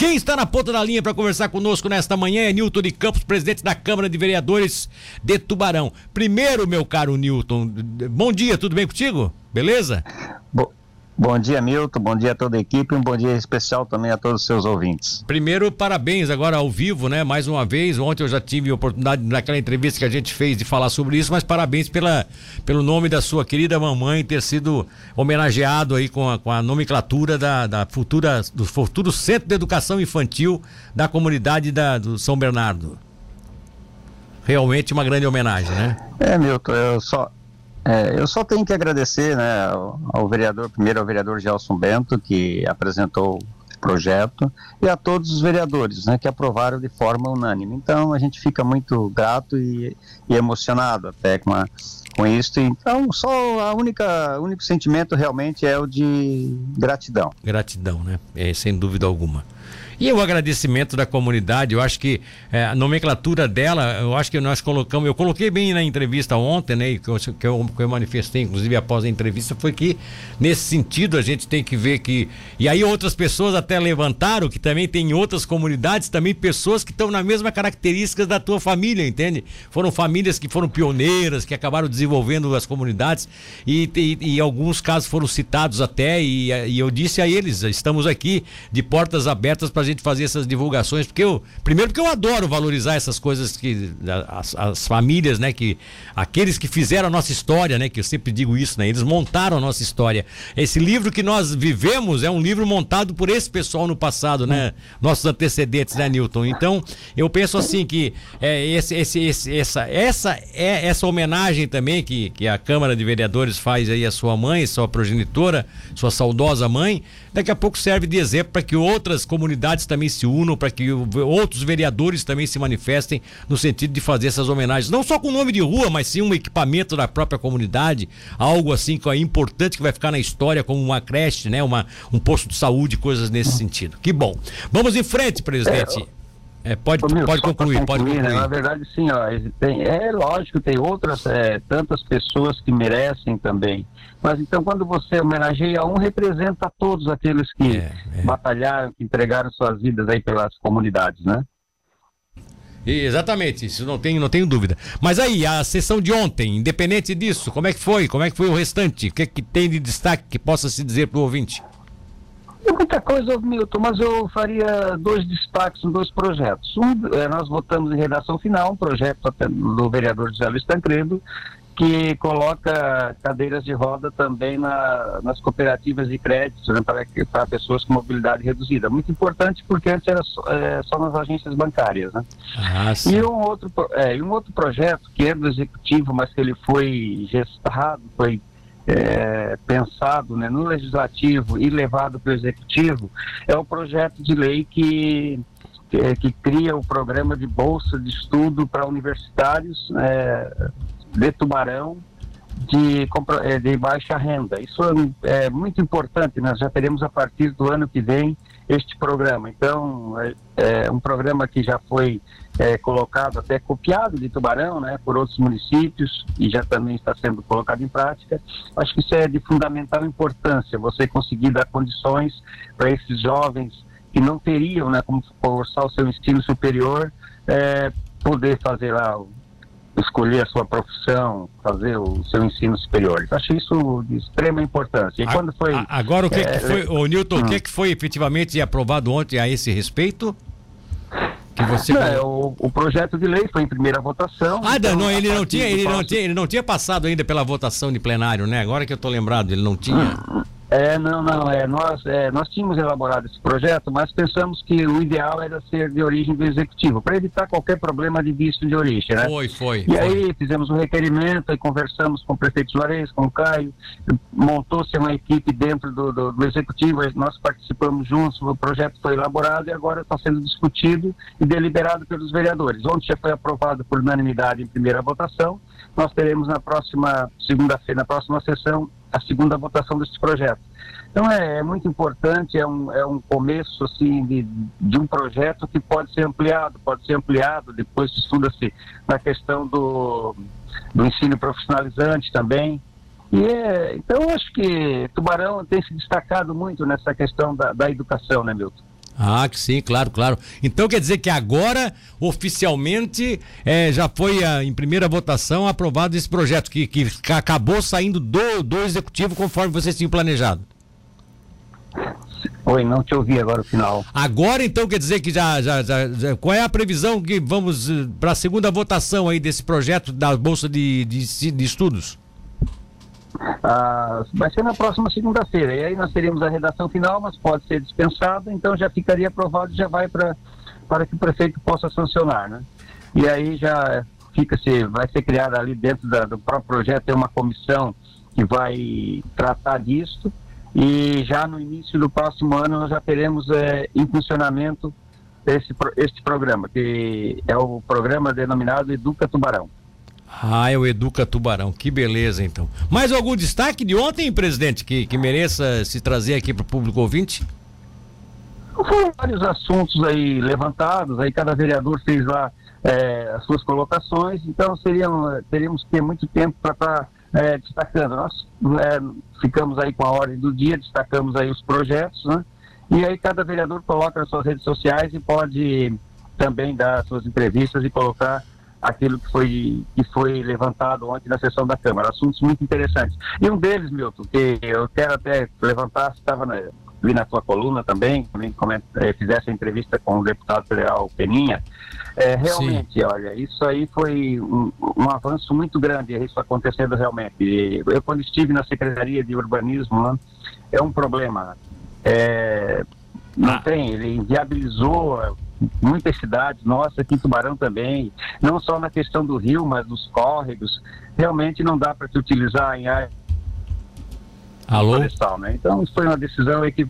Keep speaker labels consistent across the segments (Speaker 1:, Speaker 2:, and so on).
Speaker 1: Quem está na ponta da linha para conversar conosco nesta manhã é Newton de Campos, presidente da Câmara de Vereadores de Tubarão. Primeiro, meu caro Newton, bom dia, tudo bem contigo? Beleza?
Speaker 2: Bo Bom dia, Milton. Bom dia a toda a equipe. Um bom dia especial também a todos os seus ouvintes.
Speaker 1: Primeiro, parabéns agora ao vivo, né? Mais uma vez. Ontem eu já tive a oportunidade, naquela entrevista que a gente fez, de falar sobre isso, mas parabéns pela, pelo nome da sua querida mamãe ter sido homenageado aí com a, com a nomenclatura da, da futura, do futuro Centro de Educação Infantil da comunidade da, do São Bernardo. Realmente uma grande homenagem, né?
Speaker 2: É, Milton, eu só, é, eu só tenho que agradecer né, ao, vereador, primeiro ao vereador Gelson Bento, que apresentou o projeto, e a todos os vereadores né, que aprovaram de forma unânime. Então a gente fica muito grato e, e emocionado até com, a, com isso. Então só a única único sentimento realmente é o de gratidão.
Speaker 1: Gratidão, né? É, sem dúvida alguma. E o agradecimento da comunidade, eu acho que é, a nomenclatura dela, eu acho que nós colocamos, eu coloquei bem na entrevista ontem, né, que eu, que eu, que eu manifestei, inclusive após a entrevista, foi que nesse sentido a gente tem que ver que. E aí outras pessoas até levantaram que também tem em outras comunidades também pessoas que estão na mesma característica da tua família, entende? Foram famílias que foram pioneiras, que acabaram desenvolvendo as comunidades e, e, e alguns casos foram citados até, e, e eu disse a eles, estamos aqui de portas abertas para gente fazer essas divulgações, porque eu, primeiro porque eu adoro valorizar essas coisas que as, as, famílias, né, que aqueles que fizeram a nossa história, né, que eu sempre digo isso, né, eles montaram a nossa história. Esse livro que nós vivemos é um livro montado por esse pessoal no passado, né, nossos antecedentes, né, Newton. Então, eu penso assim que é, esse, esse, esse, essa, essa é essa homenagem também que, que a Câmara de Vereadores faz aí à sua mãe, sua progenitora, sua saudosa mãe, daqui a pouco serve de exemplo para que outras comunidades também se unam, para que outros vereadores também se manifestem no sentido de fazer essas homenagens, não só com nome de rua, mas sim um equipamento da própria comunidade, algo assim que é importante que vai ficar na história como uma creche, né, uma um posto de saúde, coisas nesse sentido. Que bom. Vamos em frente, presidente. É, é, pode, Ô, pode concluir, concluir, pode concluir. Né?
Speaker 2: Na verdade, sim, ó, tem, é lógico, tem outras, é, tantas pessoas que merecem também. Mas então, quando você homenageia um, representa todos aqueles que é, é. batalharam, que entregaram suas vidas aí pelas comunidades, né?
Speaker 1: Exatamente, isso não tenho, não tenho dúvida. Mas aí, a sessão de ontem, independente disso, como é que foi? Como é que foi o restante? O que, é que tem de destaque que possa se dizer para o ouvinte?
Speaker 2: Muita coisa, Milton, mas eu faria dois destaques em dois projetos. Um, é, nós votamos em redação final um projeto do vereador José Luiz Tancredo, que coloca cadeiras de roda também na, nas cooperativas de crédito né, para, para, pessoas com mobilidade reduzida. Muito importante porque antes era só, é, só nas agências bancárias. Né? Ah, e, um outro, é, um outro projeto que é do executivo, mas que ele foi gestado, foi é, pensado né, no legislativo e levado para o executivo é o projeto de lei que, que, que cria o programa de bolsa de estudo para universitários é, de Tubarão de, é, de baixa renda. Isso é, é muito importante, nós já teremos a partir do ano que vem este programa. Então, é, é um programa que já foi é, colocado, até copiado de Tubarão, né, por outros municípios e já também está sendo colocado em prática. Acho que isso é de fundamental importância, você conseguir dar condições para esses jovens que não teriam, né, como forçar o seu ensino superior, é, poder fazer lá escolher a sua profissão, fazer o seu ensino superior. Acho isso de extrema importância. E
Speaker 1: a,
Speaker 2: quando foi.
Speaker 1: Agora, o que, é, que foi, o Newton, hum. o que, hum. que foi efetivamente aprovado ontem a esse respeito?
Speaker 2: Que você... Não, é, o, o, projeto de lei foi em primeira votação.
Speaker 1: Ah, então, não, ele não tinha, ele não tinha, ele não tinha passado ainda pela votação de plenário, né? Agora que eu estou lembrado, ele não tinha. Hum.
Speaker 2: É, não, não, é, nós, é, nós tínhamos elaborado esse projeto, mas pensamos que o ideal era ser de origem do executivo, para evitar qualquer problema de visto de origem, né?
Speaker 1: Foi, foi.
Speaker 2: E
Speaker 1: foi.
Speaker 2: aí fizemos um requerimento e conversamos com o prefeito Juarez, com o Caio, montou-se uma equipe dentro do, do, do, executivo, nós participamos juntos, o projeto foi elaborado e agora está sendo discutido e deliberado pelos vereadores. Ontem já foi aprovado por unanimidade em primeira votação, nós teremos na próxima segunda-feira, na próxima sessão, a segunda votação desse projeto. Então é, é, muito importante, é um, é um começo assim de, de um projeto que pode ser ampliado, pode ser ampliado, depois estuda-se na questão do, do ensino profissionalizante também. E é, então acho que Tubarão tem se destacado muito nessa questão da, da educação, né, Milton?
Speaker 1: Ah, que sim, claro, claro. Então quer dizer que agora, oficialmente, é, já foi a, em primeira votação aprovado esse projeto, que, que acabou saindo do, do executivo conforme vocês tinham planejado.
Speaker 2: Oi, não te ouvi agora o final.
Speaker 1: Agora então quer dizer que já, já, já, já qual é a previsão que vamos eh, para a segunda votação aí desse projeto da Bolsa de, de, de Estudos?
Speaker 2: Ah, vai ser na próxima segunda-feira. E aí nós teríamos a redação final, mas pode ser dispensada, então já ficaria aprovado e já vai para para que o prefeito possa sancionar, né? E aí já fica se vai ser criada ali dentro da, do próprio projeto tem uma comissão que vai tratar disso e já no início do próximo ano nós já teremos é, em funcionamento esse, este programa, que é o programa denominado Educa Tubarão.
Speaker 1: Ah, é o Educa Tubarão. Que beleza, então. Mais algum destaque de ontem, presidente, que, que mereça se trazer aqui para o público ouvinte?
Speaker 2: Foram vários assuntos aí levantados, aí cada vereador fez lá é, as suas colocações, então seriam, teríamos que ter muito tempo para estar tá, é, destacando. Nós é, ficamos aí com a ordem do dia, destacamos aí os projetos, né? E aí cada vereador coloca nas suas redes sociais e pode também dar suas entrevistas e colocar aquilo que foi, que foi levantado ontem na sessão da Câmara. Assuntos muito interessantes. E um deles, Milton, que eu quero até levantar, estava na, vi na tua coluna também, também é, fizesse a entrevista com o deputado federal Peninha, é, realmente, Sim. olha, isso aí foi um, um, avanço muito grande, isso acontecendo realmente. Eu, quando estive na Secretaria de Urbanismo, né, é um problema. É, não ah. tem, ele inviabilizou muitas cidades, nossa, aqui em Tubarão também, não só na questão do rio, mas dos córregos, realmente não dá para se utilizar em área
Speaker 1: Alô? florestal,
Speaker 2: né? Então foi uma decisão, equi...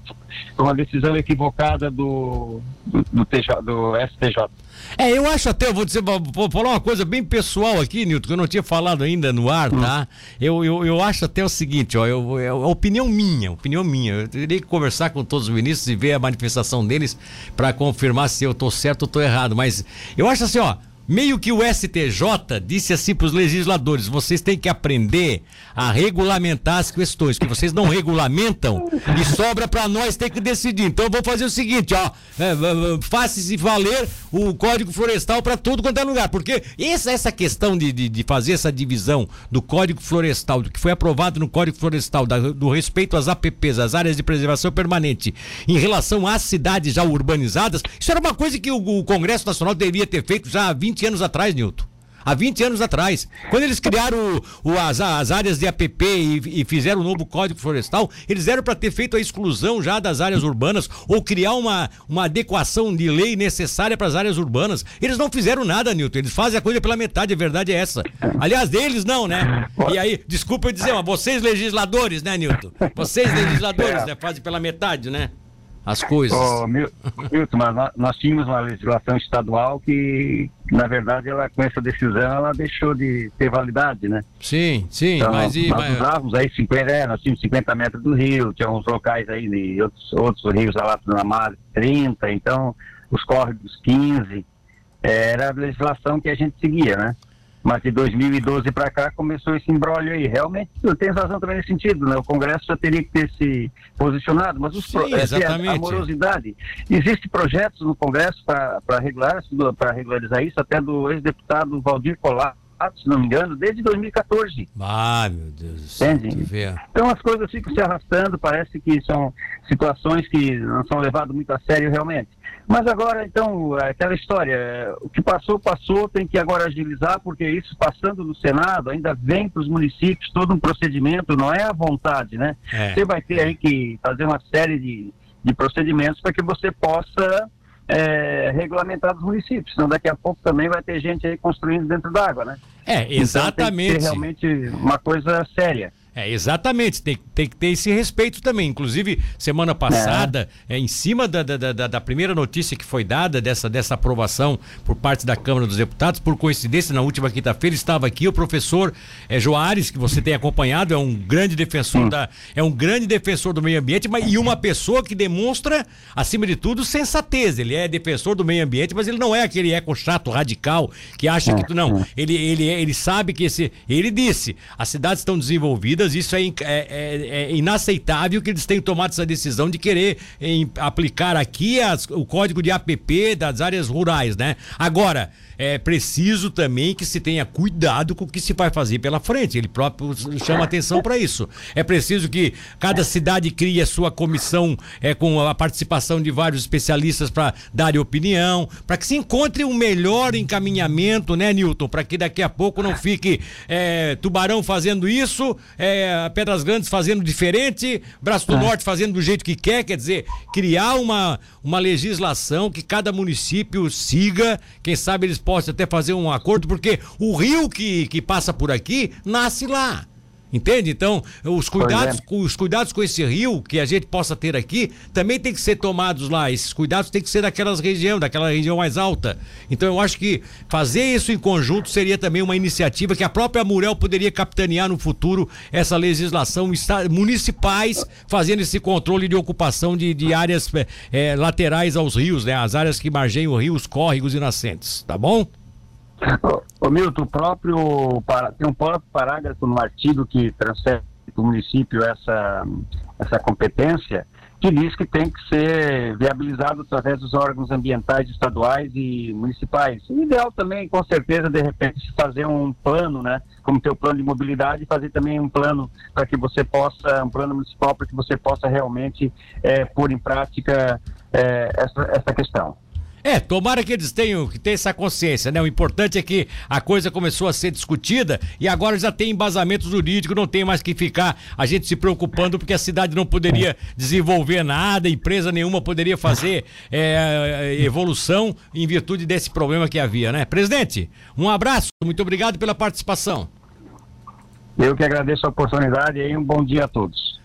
Speaker 2: uma decisão equivocada do, do, do, TJ, do STJ.
Speaker 1: É, eu acho até, eu vou dizer, vou falar uma coisa bem pessoal aqui, Nilton, que eu não tinha falado ainda no ar, tá? Hum. Eu, eu, eu acho até o seguinte, ó, eu, é opinião minha, opinião minha. Eu teria que conversar com todos os ministros e ver a manifestação deles para confirmar se eu tô certo ou tô errado. Mas eu acho assim, ó, Meio que o STJ disse assim para os legisladores: vocês têm que aprender a regulamentar as questões, que vocês não regulamentam e sobra para nós ter que decidir. Então eu vou fazer o seguinte: ó, é, faça-se valer o Código Florestal para tudo quanto é lugar, porque essa, essa questão de, de, de, fazer essa divisão do Código Florestal, do que foi aprovado no Código Florestal, da, do respeito às APPs, às áreas de preservação permanente, em relação às cidades já urbanizadas, isso era uma coisa que o, o Congresso Nacional deveria ter feito já há 20 20 anos atrás, Nilton. Há 20 anos atrás. Quando eles criaram o, o, as, as, áreas de APP e, e, fizeram o novo Código Florestal, eles eram para ter feito a exclusão já das áreas urbanas ou criar uma, uma adequação de lei necessária para as áreas urbanas. Eles não fizeram nada, Nilton. Eles fazem a coisa pela metade, a verdade é essa. Aliás, deles não, né? E aí, desculpa eu dizer, mas vocês legisladores, né, Nilton? Vocês legisladores, né? Fazem pela metade, né? As coisas. Oh,
Speaker 2: Milton, mas nós, nós tínhamos uma legislação estadual que, na verdade, ela, com essa decisão, ela deixou de ter validade, né?
Speaker 1: Sim, sim, então, mas...
Speaker 2: E, nós mas... usávamos aí 50, é, nós tínhamos 50 metros do rio, tinha uns locais aí de outros, outros rios lá na mar 30, então os córregos 15, era a legislação que a gente seguia, né? Mas de 2012 para cá começou esse embrólio aí. Realmente, eu tenho razão também nesse sentido, né? O Congresso já teria que ter se posicionado, mas os
Speaker 1: Sim, pro... exatamente.
Speaker 2: a morosidade. Existem projetos no Congresso para regular, para regularizar isso, até do ex-deputado Valdir Colar, se não me engano, desde 2014.
Speaker 1: Ah, meu Deus do céu.
Speaker 2: Então as coisas ficam se arrastando, parece que são situações que não são levadas muito a sério realmente. Mas agora, então, aquela história, o que passou, passou, tem que agora agilizar, porque isso passando no Senado ainda vem para os municípios todo um procedimento, não é à vontade, né? É. Você vai ter aí que fazer uma série de, de procedimentos para que você possa é, regulamentar os municípios, senão daqui a pouco também vai ter gente aí construindo dentro d'água, né?
Speaker 1: É, exatamente.
Speaker 2: Então, que ser realmente uma coisa séria.
Speaker 1: É, exatamente, tem, tem que ter esse respeito também. Inclusive, semana passada, é. É, em cima da, da, da, da, primeira notícia que foi dada dessa, dessa aprovação por parte da Câmara dos Deputados, por coincidência, na última quinta-feira estava aqui o professor é, Joares, que você tem acompanhado, é um grande defensor da. É um grande defensor do meio ambiente, mas, e uma pessoa que demonstra, acima de tudo, sensatez. Ele é defensor do meio ambiente, mas ele não é aquele eco chato, radical, que acha que. Não, ele, ele, ele sabe que esse. Ele disse, as cidades estão desenvolvidas isso é, é, é, é inaceitável que eles tenham tomado essa decisão de querer em, aplicar aqui as, o código de APP das áreas rurais, né? Agora, é preciso também que se tenha cuidado com o que se vai fazer pela frente. Ele próprio chama atenção para isso. É preciso que cada cidade crie a sua comissão é, com a participação de vários especialistas para dar opinião, para que se encontre um melhor encaminhamento, né, Newton? Para que daqui a pouco não fique é, Tubarão fazendo isso, é, Pedras Grandes fazendo diferente, Braço do é. Norte fazendo do jeito que quer, quer dizer, criar uma, uma legislação que cada município siga, quem sabe eles possam até fazer um acordo, porque o rio que, que passa por aqui nasce lá. Entende? Então, os cuidados, é. os cuidados com esse rio que a gente possa ter aqui também tem que ser tomados lá. Esses cuidados tem que ser daquelas regiões, daquela região mais alta. Então, eu acho que fazer isso em conjunto seria também uma iniciativa que a própria Murel poderia capitanear no futuro essa legislação municipais fazendo esse controle de ocupação de, de áreas é, laterais aos rios, né? As áreas que margeiam rios, córregos e nascentes. Tá bom?
Speaker 2: Ô Milton, o próprio, tem um próprio parágrafo no artigo que transfere para o município essa, essa competência, que diz que tem que ser viabilizado através dos órgãos ambientais estaduais e municipais. O ideal também, com certeza, de repente, fazer um plano, né? Como ter o plano de mobilidade, fazer também um plano para que você possa, um plano municipal para que você possa realmente é, pôr em prática é, essa, essa questão.
Speaker 1: É, tomara que eles tenham que ter essa consciência, né? O importante é que a coisa começou a ser discutida e agora já tem embasamento jurídico, não tem mais que ficar a gente se preocupando porque a cidade não poderia desenvolver nada, empresa nenhuma poderia fazer é, evolução em virtude desse problema que havia, né? Presidente, um abraço, muito obrigado pela participação.
Speaker 2: Eu que agradeço a oportunidade e um bom dia a todos.